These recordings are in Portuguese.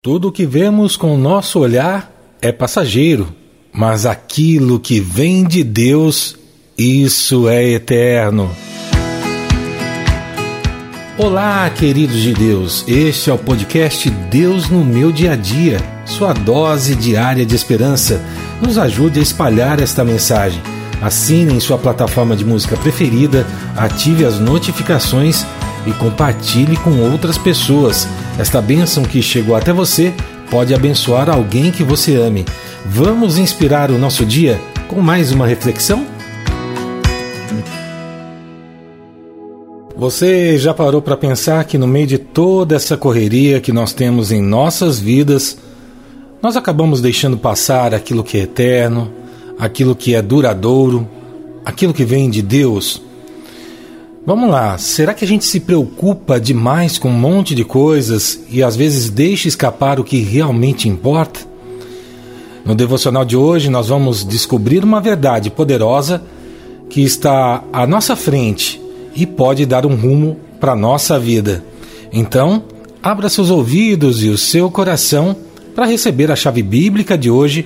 Tudo o que vemos com o nosso olhar é passageiro, mas aquilo que vem de Deus, isso é eterno. Olá, queridos de Deus. Este é o podcast Deus no meu dia a dia, sua dose diária de esperança. Nos ajude a espalhar esta mensagem. Assine em sua plataforma de música preferida, ative as notificações e compartilhe com outras pessoas. Esta bênção que chegou até você pode abençoar alguém que você ame. Vamos inspirar o nosso dia com mais uma reflexão? Você já parou para pensar que no meio de toda essa correria que nós temos em nossas vidas, nós acabamos deixando passar aquilo que é eterno, aquilo que é duradouro, aquilo que vem de Deus? Vamos lá, será que a gente se preocupa demais com um monte de coisas e às vezes deixa escapar o que realmente importa? No devocional de hoje, nós vamos descobrir uma verdade poderosa que está à nossa frente e pode dar um rumo para a nossa vida. Então, abra seus ouvidos e o seu coração para receber a chave bíblica de hoje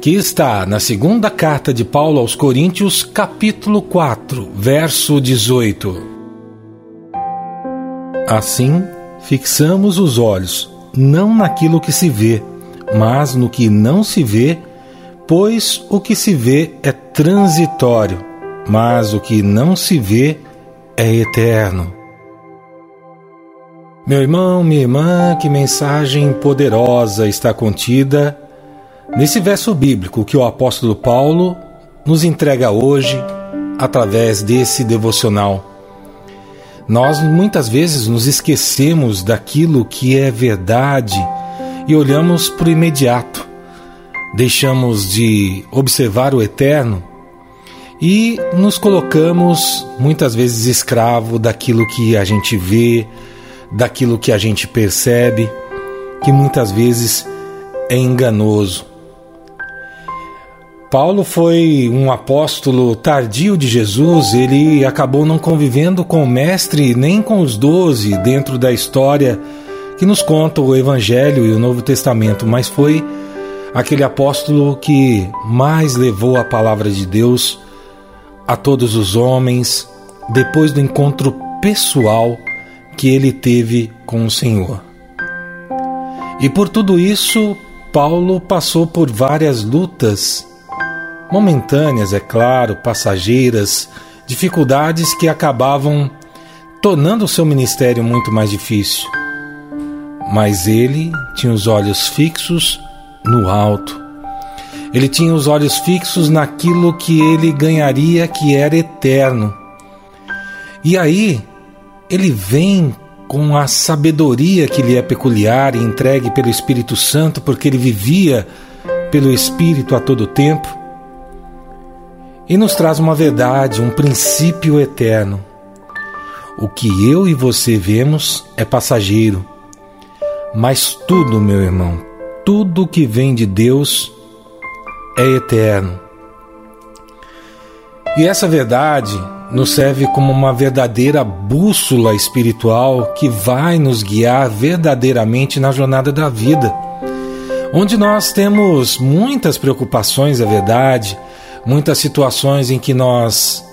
que está na segunda carta de Paulo aos Coríntios, capítulo 4, verso 18. Assim, fixamos os olhos não naquilo que se vê, mas no que não se vê, pois o que se vê é transitório, mas o que não se vê é eterno. Meu irmão, minha irmã, que mensagem poderosa está contida Nesse verso bíblico que o apóstolo Paulo nos entrega hoje através desse devocional, nós muitas vezes nos esquecemos daquilo que é verdade e olhamos para o imediato, deixamos de observar o eterno e nos colocamos muitas vezes escravo daquilo que a gente vê, daquilo que a gente percebe, que muitas vezes é enganoso. Paulo foi um apóstolo tardio de Jesus, ele acabou não convivendo com o Mestre nem com os doze dentro da história que nos conta o Evangelho e o Novo Testamento, mas foi aquele apóstolo que mais levou a palavra de Deus a todos os homens depois do encontro pessoal que ele teve com o Senhor. E por tudo isso, Paulo passou por várias lutas momentâneas, é claro, passageiras, dificuldades que acabavam tornando o seu ministério muito mais difícil. Mas ele tinha os olhos fixos no alto. Ele tinha os olhos fixos naquilo que ele ganharia, que era eterno. E aí, ele vem com a sabedoria que lhe é peculiar e entregue pelo Espírito Santo, porque ele vivia pelo Espírito a todo tempo e nos traz uma verdade, um princípio eterno. O que eu e você vemos é passageiro, mas tudo, meu irmão, tudo que vem de Deus é eterno. E essa verdade nos serve como uma verdadeira bússola espiritual que vai nos guiar verdadeiramente na jornada da vida, onde nós temos muitas preocupações, é verdade muitas situações em que nós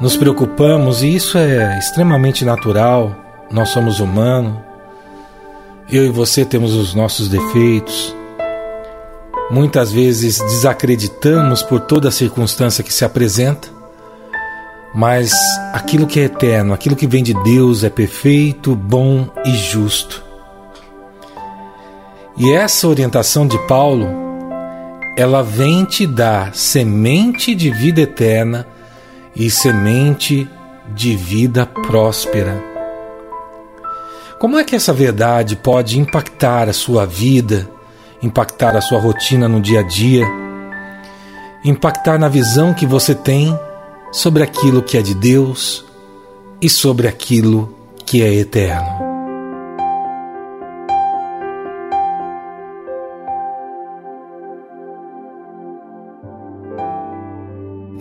nos preocupamos e isso é extremamente natural. Nós somos humanos. Eu e você temos os nossos defeitos. Muitas vezes desacreditamos por toda circunstância que se apresenta, mas aquilo que é eterno, aquilo que vem de Deus é perfeito, bom e justo. E essa orientação de Paulo ela vem te dar semente de vida eterna e semente de vida próspera. Como é que essa verdade pode impactar a sua vida, impactar a sua rotina no dia a dia, impactar na visão que você tem sobre aquilo que é de Deus e sobre aquilo que é eterno?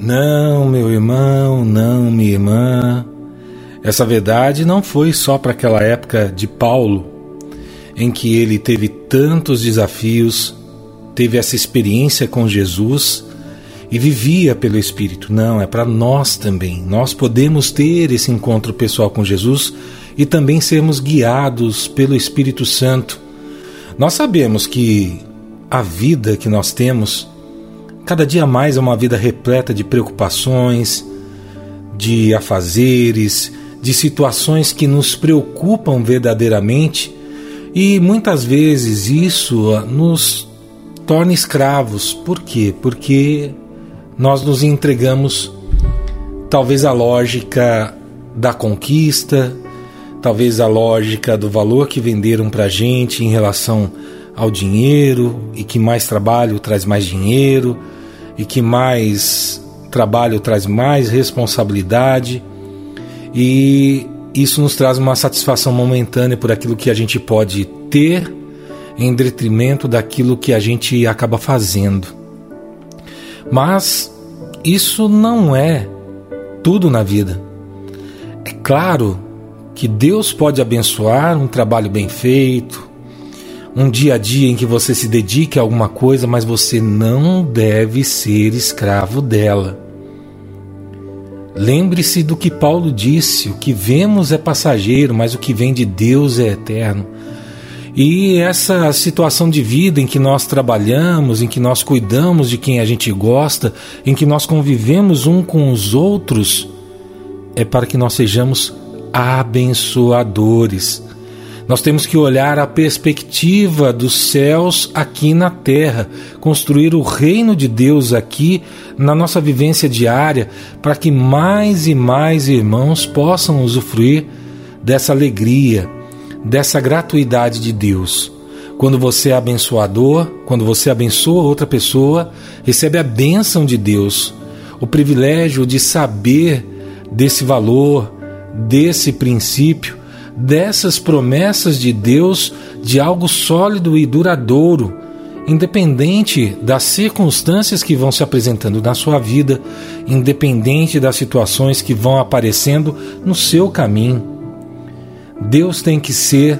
Não, meu irmão, não, minha irmã. Essa verdade não foi só para aquela época de Paulo. em que ele teve tantos desafios, teve essa experiência com Jesus e vivia pelo Espírito. Não, é para nós também. Nós podemos ter esse encontro pessoal com Jesus e também sermos guiados pelo Espírito Santo. Nós sabemos que a vida que nós temos, cada dia mais é uma vida repleta de preocupações, de afazeres, de situações que nos preocupam verdadeiramente e muitas vezes isso nos torna escravos. Por quê? Porque nós nos entregamos talvez à lógica da conquista, talvez à lógica do valor que venderam para gente em relação ao dinheiro e que mais trabalho traz mais dinheiro e que mais trabalho traz mais responsabilidade e isso nos traz uma satisfação momentânea por aquilo que a gente pode ter em detrimento daquilo que a gente acaba fazendo. Mas isso não é tudo na vida. É claro que Deus pode abençoar um trabalho bem feito, um dia a dia em que você se dedique a alguma coisa, mas você não deve ser escravo dela. Lembre-se do que Paulo disse: o que vemos é passageiro, mas o que vem de Deus é eterno. E essa situação de vida em que nós trabalhamos, em que nós cuidamos de quem a gente gosta, em que nós convivemos um com os outros, é para que nós sejamos abençoadores. Nós temos que olhar a perspectiva dos céus aqui na terra, construir o reino de Deus aqui na nossa vivência diária, para que mais e mais irmãos possam usufruir dessa alegria, dessa gratuidade de Deus. Quando você é abençoador, quando você abençoa outra pessoa, recebe a bênção de Deus, o privilégio de saber desse valor, desse princípio dessas promessas de Deus de algo sólido e duradouro, independente das circunstâncias que vão se apresentando na sua vida, independente das situações que vão aparecendo no seu caminho. Deus tem que ser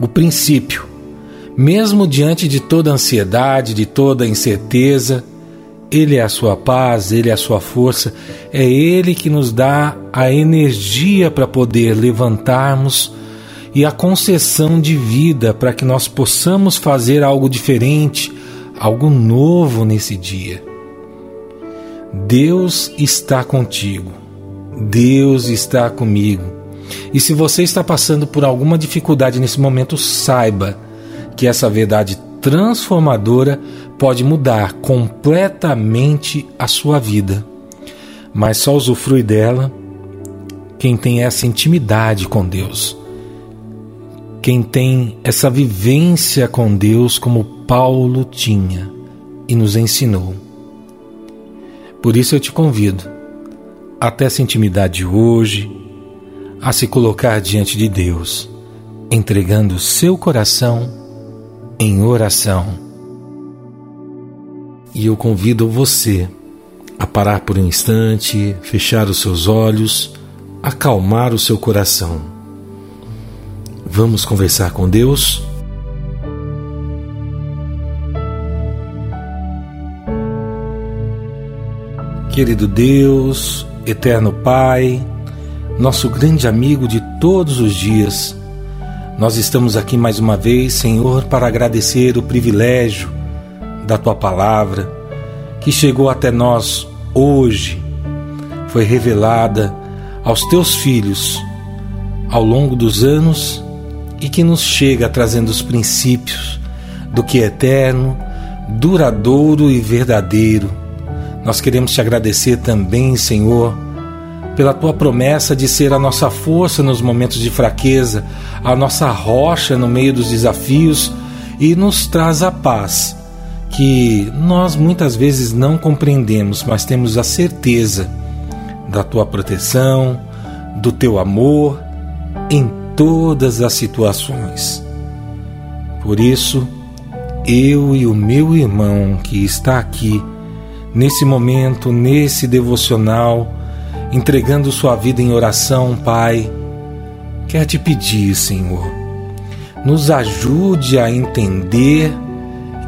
o princípio, mesmo diante de toda ansiedade, de toda incerteza, ele é a sua paz, Ele é a sua força, é Ele que nos dá a energia para poder levantarmos e a concessão de vida para que nós possamos fazer algo diferente, algo novo nesse dia. Deus está contigo, Deus está comigo. E se você está passando por alguma dificuldade nesse momento, saiba que essa verdade transformadora pode mudar completamente a sua vida. Mas só usufrui dela quem tem essa intimidade com Deus. Quem tem essa vivência com Deus como Paulo tinha e nos ensinou. Por isso eu te convido, até essa intimidade de hoje, a se colocar diante de Deus, entregando seu coração em oração. E eu convido você a parar por um instante, fechar os seus olhos, acalmar o seu coração. Vamos conversar com Deus? Querido Deus, eterno Pai, nosso grande amigo de todos os dias, nós estamos aqui mais uma vez, Senhor, para agradecer o privilégio da tua palavra que chegou até nós hoje, foi revelada aos teus filhos ao longo dos anos e que nos chega trazendo os princípios do que é eterno, duradouro e verdadeiro. Nós queremos te agradecer também, Senhor, pela tua promessa de ser a nossa força nos momentos de fraqueza, a nossa rocha no meio dos desafios e nos traz a paz que nós muitas vezes não compreendemos, mas temos a certeza da tua proteção, do teu amor em todas as situações. Por isso, eu e o meu irmão que está aqui, nesse momento, nesse devocional, entregando sua vida em oração, Pai, quer te pedir, Senhor, nos ajude a entender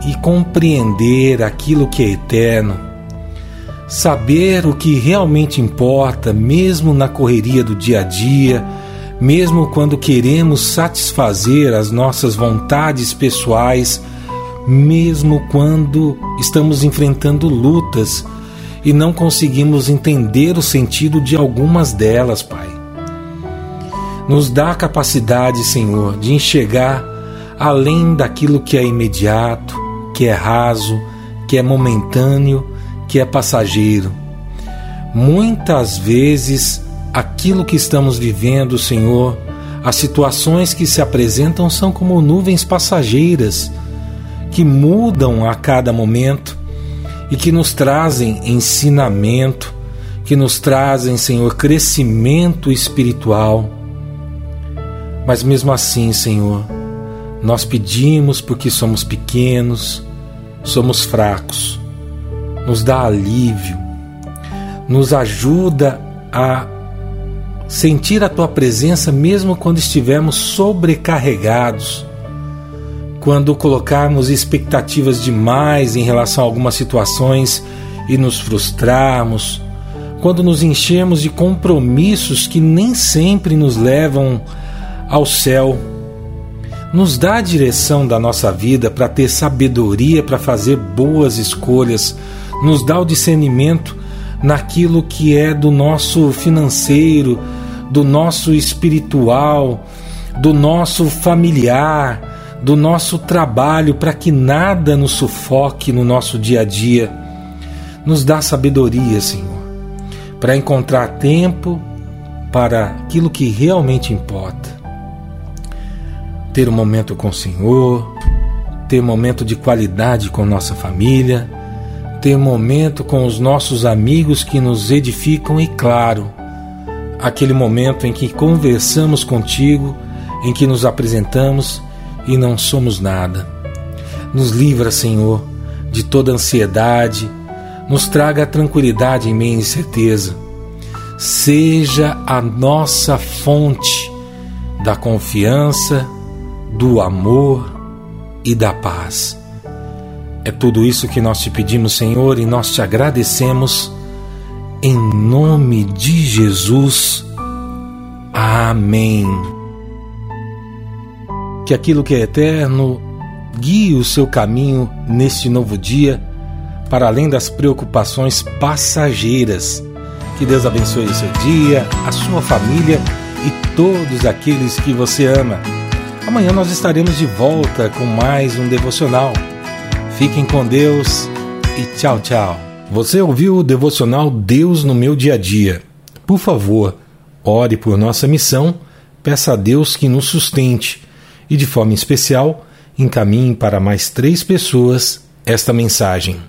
e compreender aquilo que é eterno, saber o que realmente importa, mesmo na correria do dia a dia, mesmo quando queremos satisfazer as nossas vontades pessoais, mesmo quando estamos enfrentando lutas e não conseguimos entender o sentido de algumas delas, Pai. Nos dá a capacidade, Senhor, de enxergar além daquilo que é imediato, que é raso, que é momentâneo, que é passageiro. Muitas vezes, aquilo que estamos vivendo, Senhor, as situações que se apresentam são como nuvens passageiras que mudam a cada momento e que nos trazem ensinamento, que nos trazem, Senhor, crescimento espiritual. Mas mesmo assim, Senhor, nós pedimos porque somos pequenos, somos fracos. Nos dá alívio, nos ajuda a sentir a tua presença mesmo quando estivermos sobrecarregados, quando colocarmos expectativas demais em relação a algumas situações e nos frustrarmos, quando nos enchemos de compromissos que nem sempre nos levam ao céu. Nos dá a direção da nossa vida para ter sabedoria para fazer boas escolhas, nos dá o discernimento naquilo que é do nosso financeiro, do nosso espiritual, do nosso familiar, do nosso trabalho, para que nada nos sufoque no nosso dia a dia. Nos dá sabedoria, Senhor, para encontrar tempo para aquilo que realmente importa ter um momento com o Senhor, ter momento de qualidade com nossa família, ter momento com os nossos amigos que nos edificam e, claro, aquele momento em que conversamos contigo, em que nos apresentamos e não somos nada. Nos livra, Senhor, de toda ansiedade, nos traga a tranquilidade em meio à incerteza. Seja a nossa fonte da confiança do amor e da paz. É tudo isso que nós te pedimos, Senhor, e nós te agradecemos em nome de Jesus. Amém. Que aquilo que é eterno guie o seu caminho neste novo dia, para além das preocupações passageiras. Que Deus abençoe o seu dia, a sua família e todos aqueles que você ama. Amanhã nós estaremos de volta com mais um devocional. Fiquem com Deus e tchau, tchau. Você ouviu o devocional Deus no meu dia a dia? Por favor, ore por nossa missão, peça a Deus que nos sustente e, de forma especial, encaminhe para mais três pessoas esta mensagem.